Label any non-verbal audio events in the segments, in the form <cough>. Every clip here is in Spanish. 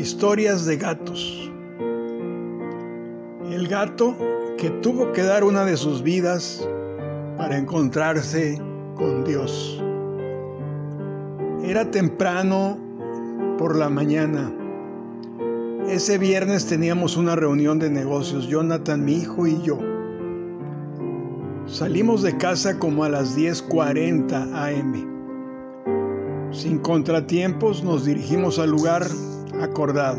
Historias de gatos. El gato que tuvo que dar una de sus vidas para encontrarse con Dios. Era temprano por la mañana. Ese viernes teníamos una reunión de negocios, Jonathan, mi hijo y yo. Salimos de casa como a las 10.40 am. Sin contratiempos nos dirigimos al lugar acordado,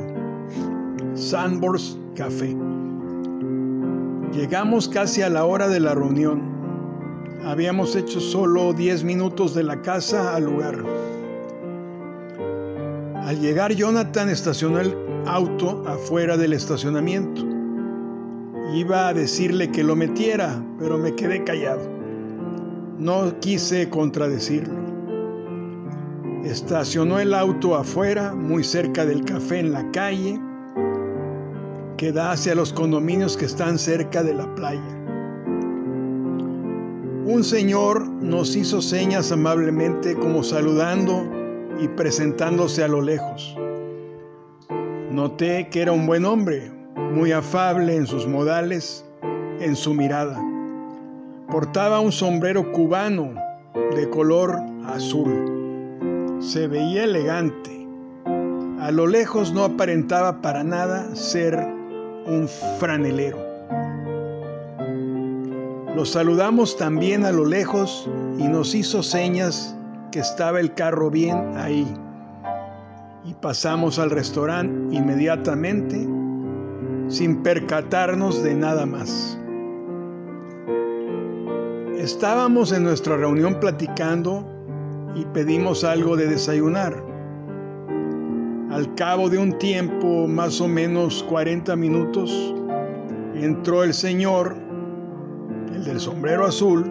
Sandbor's Café. Llegamos casi a la hora de la reunión. Habíamos hecho solo 10 minutos de la casa al lugar. Al llegar Jonathan estacionó el auto afuera del estacionamiento. Iba a decirle que lo metiera, pero me quedé callado. No quise contradecirlo. Estacionó el auto afuera, muy cerca del café en la calle, que da hacia los condominios que están cerca de la playa. Un señor nos hizo señas amablemente como saludando y presentándose a lo lejos. Noté que era un buen hombre, muy afable en sus modales, en su mirada. Portaba un sombrero cubano de color azul se veía elegante. A lo lejos no aparentaba para nada ser un franelero. Lo saludamos también a lo lejos y nos hizo señas que estaba el carro bien ahí. Y pasamos al restaurante inmediatamente sin percatarnos de nada más. Estábamos en nuestra reunión platicando y pedimos algo de desayunar. Al cabo de un tiempo, más o menos 40 minutos, entró el señor, el del sombrero azul,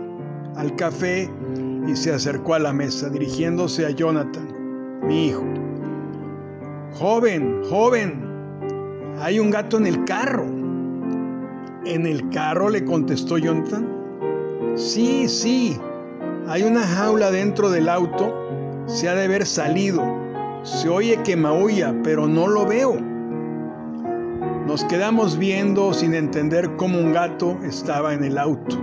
al café y se acercó a la mesa dirigiéndose a Jonathan, mi hijo. Joven, joven, hay un gato en el carro. ¿En el carro? le contestó Jonathan. Sí, sí, hay una jaula dentro del auto, se ha de haber salido. Se oye que maulla, pero no lo veo. Nos quedamos viendo sin entender cómo un gato estaba en el auto.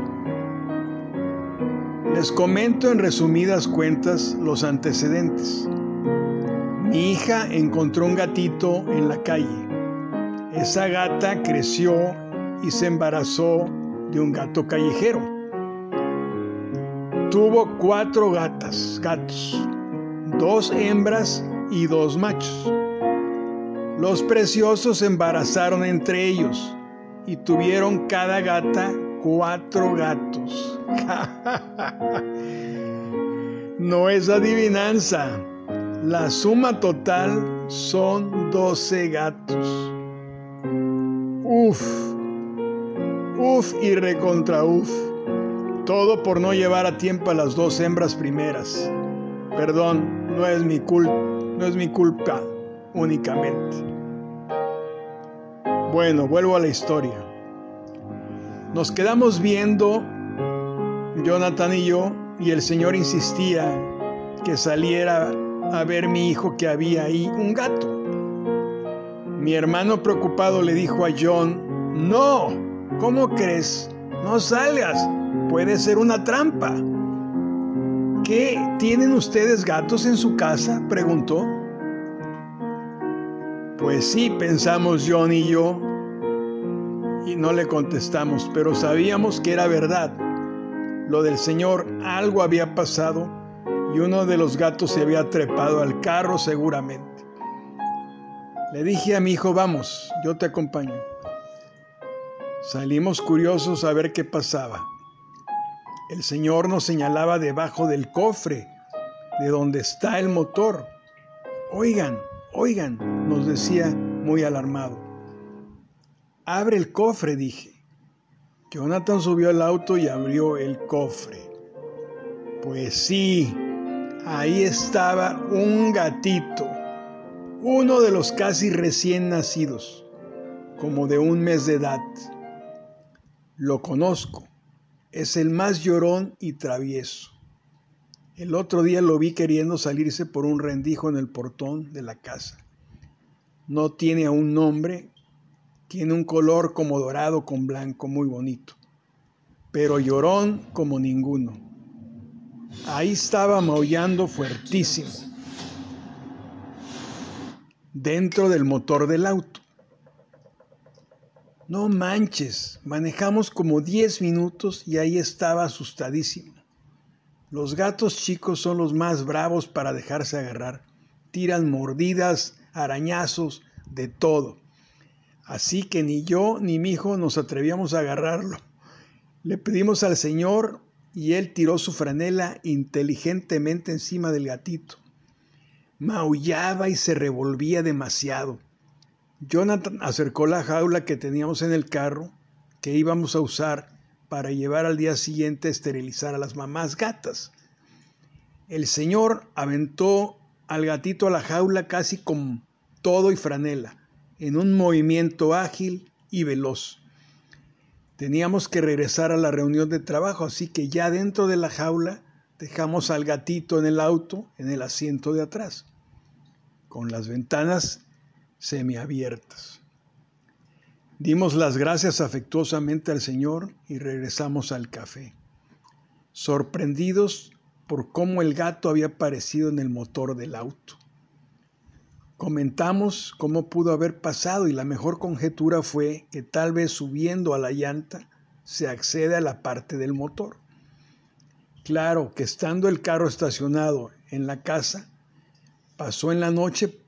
Les comento en resumidas cuentas los antecedentes. Mi hija encontró un gatito en la calle. Esa gata creció y se embarazó de un gato callejero. Tuvo cuatro gatas, gatos, dos hembras y dos machos. Los preciosos se embarazaron entre ellos y tuvieron cada gata cuatro gatos. <laughs> no es adivinanza. La suma total son doce gatos. Uf, uf y recontra uf. Todo por no llevar a tiempo a las dos hembras primeras. Perdón, no es mi culpa, no es mi culpa únicamente. Bueno, vuelvo a la historia. Nos quedamos viendo, Jonathan y yo, y el Señor insistía que saliera a ver mi hijo que había ahí un gato. Mi hermano preocupado le dijo a John, no, ¿cómo crees? No salgas, puede ser una trampa. ¿Qué tienen ustedes gatos en su casa? preguntó. Pues sí, pensamos John y yo, y no le contestamos, pero sabíamos que era verdad. Lo del Señor, algo había pasado y uno de los gatos se había trepado al carro seguramente. Le dije a mi hijo, vamos, yo te acompaño. Salimos curiosos a ver qué pasaba. El Señor nos señalaba debajo del cofre, de donde está el motor. Oigan, oigan, nos decía muy alarmado. Abre el cofre, dije. Jonathan subió al auto y abrió el cofre. Pues sí, ahí estaba un gatito, uno de los casi recién nacidos, como de un mes de edad. Lo conozco es el más llorón y travieso. El otro día lo vi queriendo salirse por un rendijo en el portón de la casa. No tiene aún nombre, tiene un color como dorado con blanco muy bonito, pero llorón como ninguno. Ahí estaba maullando fuertísimo, dentro del motor del auto. No manches, manejamos como 10 minutos y ahí estaba asustadísimo. Los gatos chicos son los más bravos para dejarse agarrar. Tiran mordidas, arañazos, de todo. Así que ni yo ni mi hijo nos atrevíamos a agarrarlo. Le pedimos al Señor y él tiró su franela inteligentemente encima del gatito. Maullaba y se revolvía demasiado. Jonathan acercó la jaula que teníamos en el carro, que íbamos a usar para llevar al día siguiente a esterilizar a las mamás gatas. El señor aventó al gatito a la jaula casi con todo y franela, en un movimiento ágil y veloz. Teníamos que regresar a la reunión de trabajo, así que ya dentro de la jaula dejamos al gatito en el auto, en el asiento de atrás, con las ventanas semiabiertas. Dimos las gracias afectuosamente al Señor y regresamos al café, sorprendidos por cómo el gato había aparecido en el motor del auto. Comentamos cómo pudo haber pasado y la mejor conjetura fue que tal vez subiendo a la llanta se accede a la parte del motor. Claro que estando el carro estacionado en la casa, pasó en la noche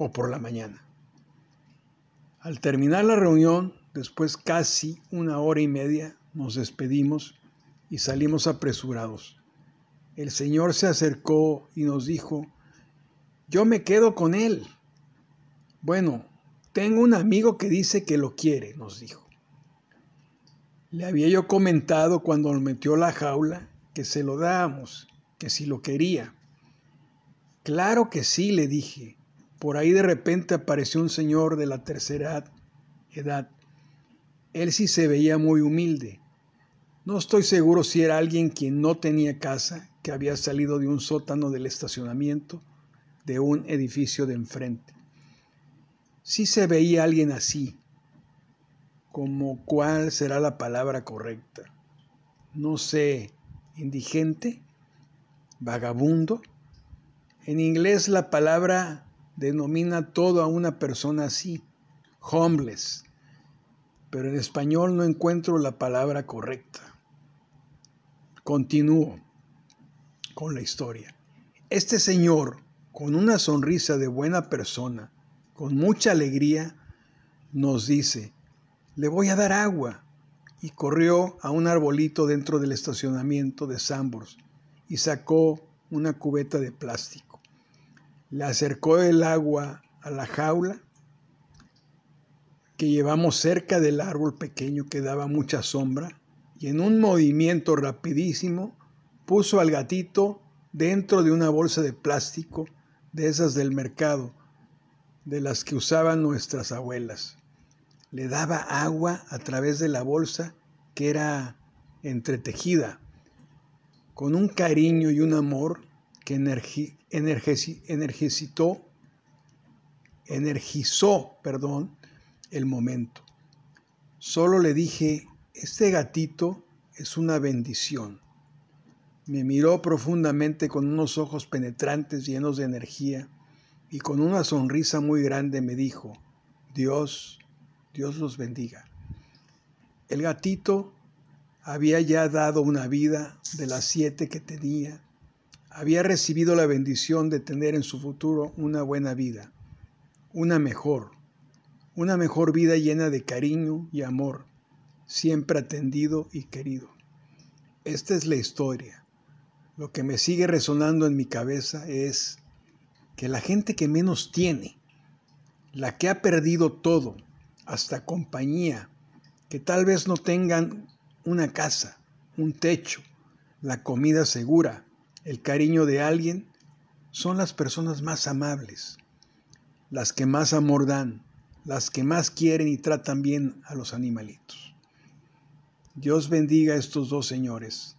o por la mañana. Al terminar la reunión, después casi una hora y media, nos despedimos y salimos apresurados. El Señor se acercó y nos dijo, yo me quedo con él. Bueno, tengo un amigo que dice que lo quiere, nos dijo. Le había yo comentado cuando nos metió la jaula que se lo dábamos, que si lo quería. Claro que sí, le dije. Por ahí de repente apareció un señor de la tercera edad. Él sí se veía muy humilde. No estoy seguro si era alguien quien no tenía casa, que había salido de un sótano del estacionamiento de un edificio de enfrente. Sí se veía alguien así, como cuál será la palabra correcta. No sé, indigente, vagabundo. En inglés la palabra denomina todo a una persona así, homeless, pero en español no encuentro la palabra correcta. Continúo con la historia. Este señor, con una sonrisa de buena persona, con mucha alegría, nos dice, le voy a dar agua. Y corrió a un arbolito dentro del estacionamiento de Sambors y sacó una cubeta de plástico le acercó el agua a la jaula que llevamos cerca del árbol pequeño que daba mucha sombra y en un movimiento rapidísimo puso al gatito dentro de una bolsa de plástico de esas del mercado, de las que usaban nuestras abuelas. Le daba agua a través de la bolsa que era entretejida, con un cariño y un amor que energizó, energizó perdón, el momento. Solo le dije, este gatito es una bendición. Me miró profundamente con unos ojos penetrantes llenos de energía y con una sonrisa muy grande me dijo, Dios, Dios los bendiga. El gatito había ya dado una vida de las siete que tenía había recibido la bendición de tener en su futuro una buena vida, una mejor, una mejor vida llena de cariño y amor, siempre atendido y querido. Esta es la historia. Lo que me sigue resonando en mi cabeza es que la gente que menos tiene, la que ha perdido todo, hasta compañía, que tal vez no tengan una casa, un techo, la comida segura, el cariño de alguien, son las personas más amables, las que más amor dan, las que más quieren y tratan bien a los animalitos. Dios bendiga a estos dos señores.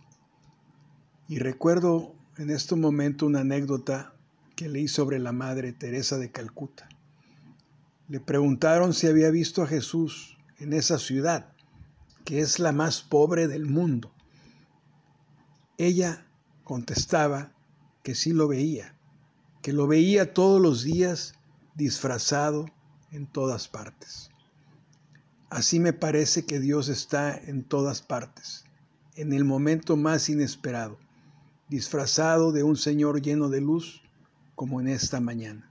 Y recuerdo en este momento una anécdota que leí sobre la Madre Teresa de Calcuta. Le preguntaron si había visto a Jesús en esa ciudad, que es la más pobre del mundo. Ella contestaba que sí lo veía, que lo veía todos los días disfrazado en todas partes. Así me parece que Dios está en todas partes, en el momento más inesperado, disfrazado de un Señor lleno de luz, como en esta mañana.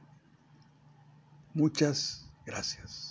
Muchas gracias.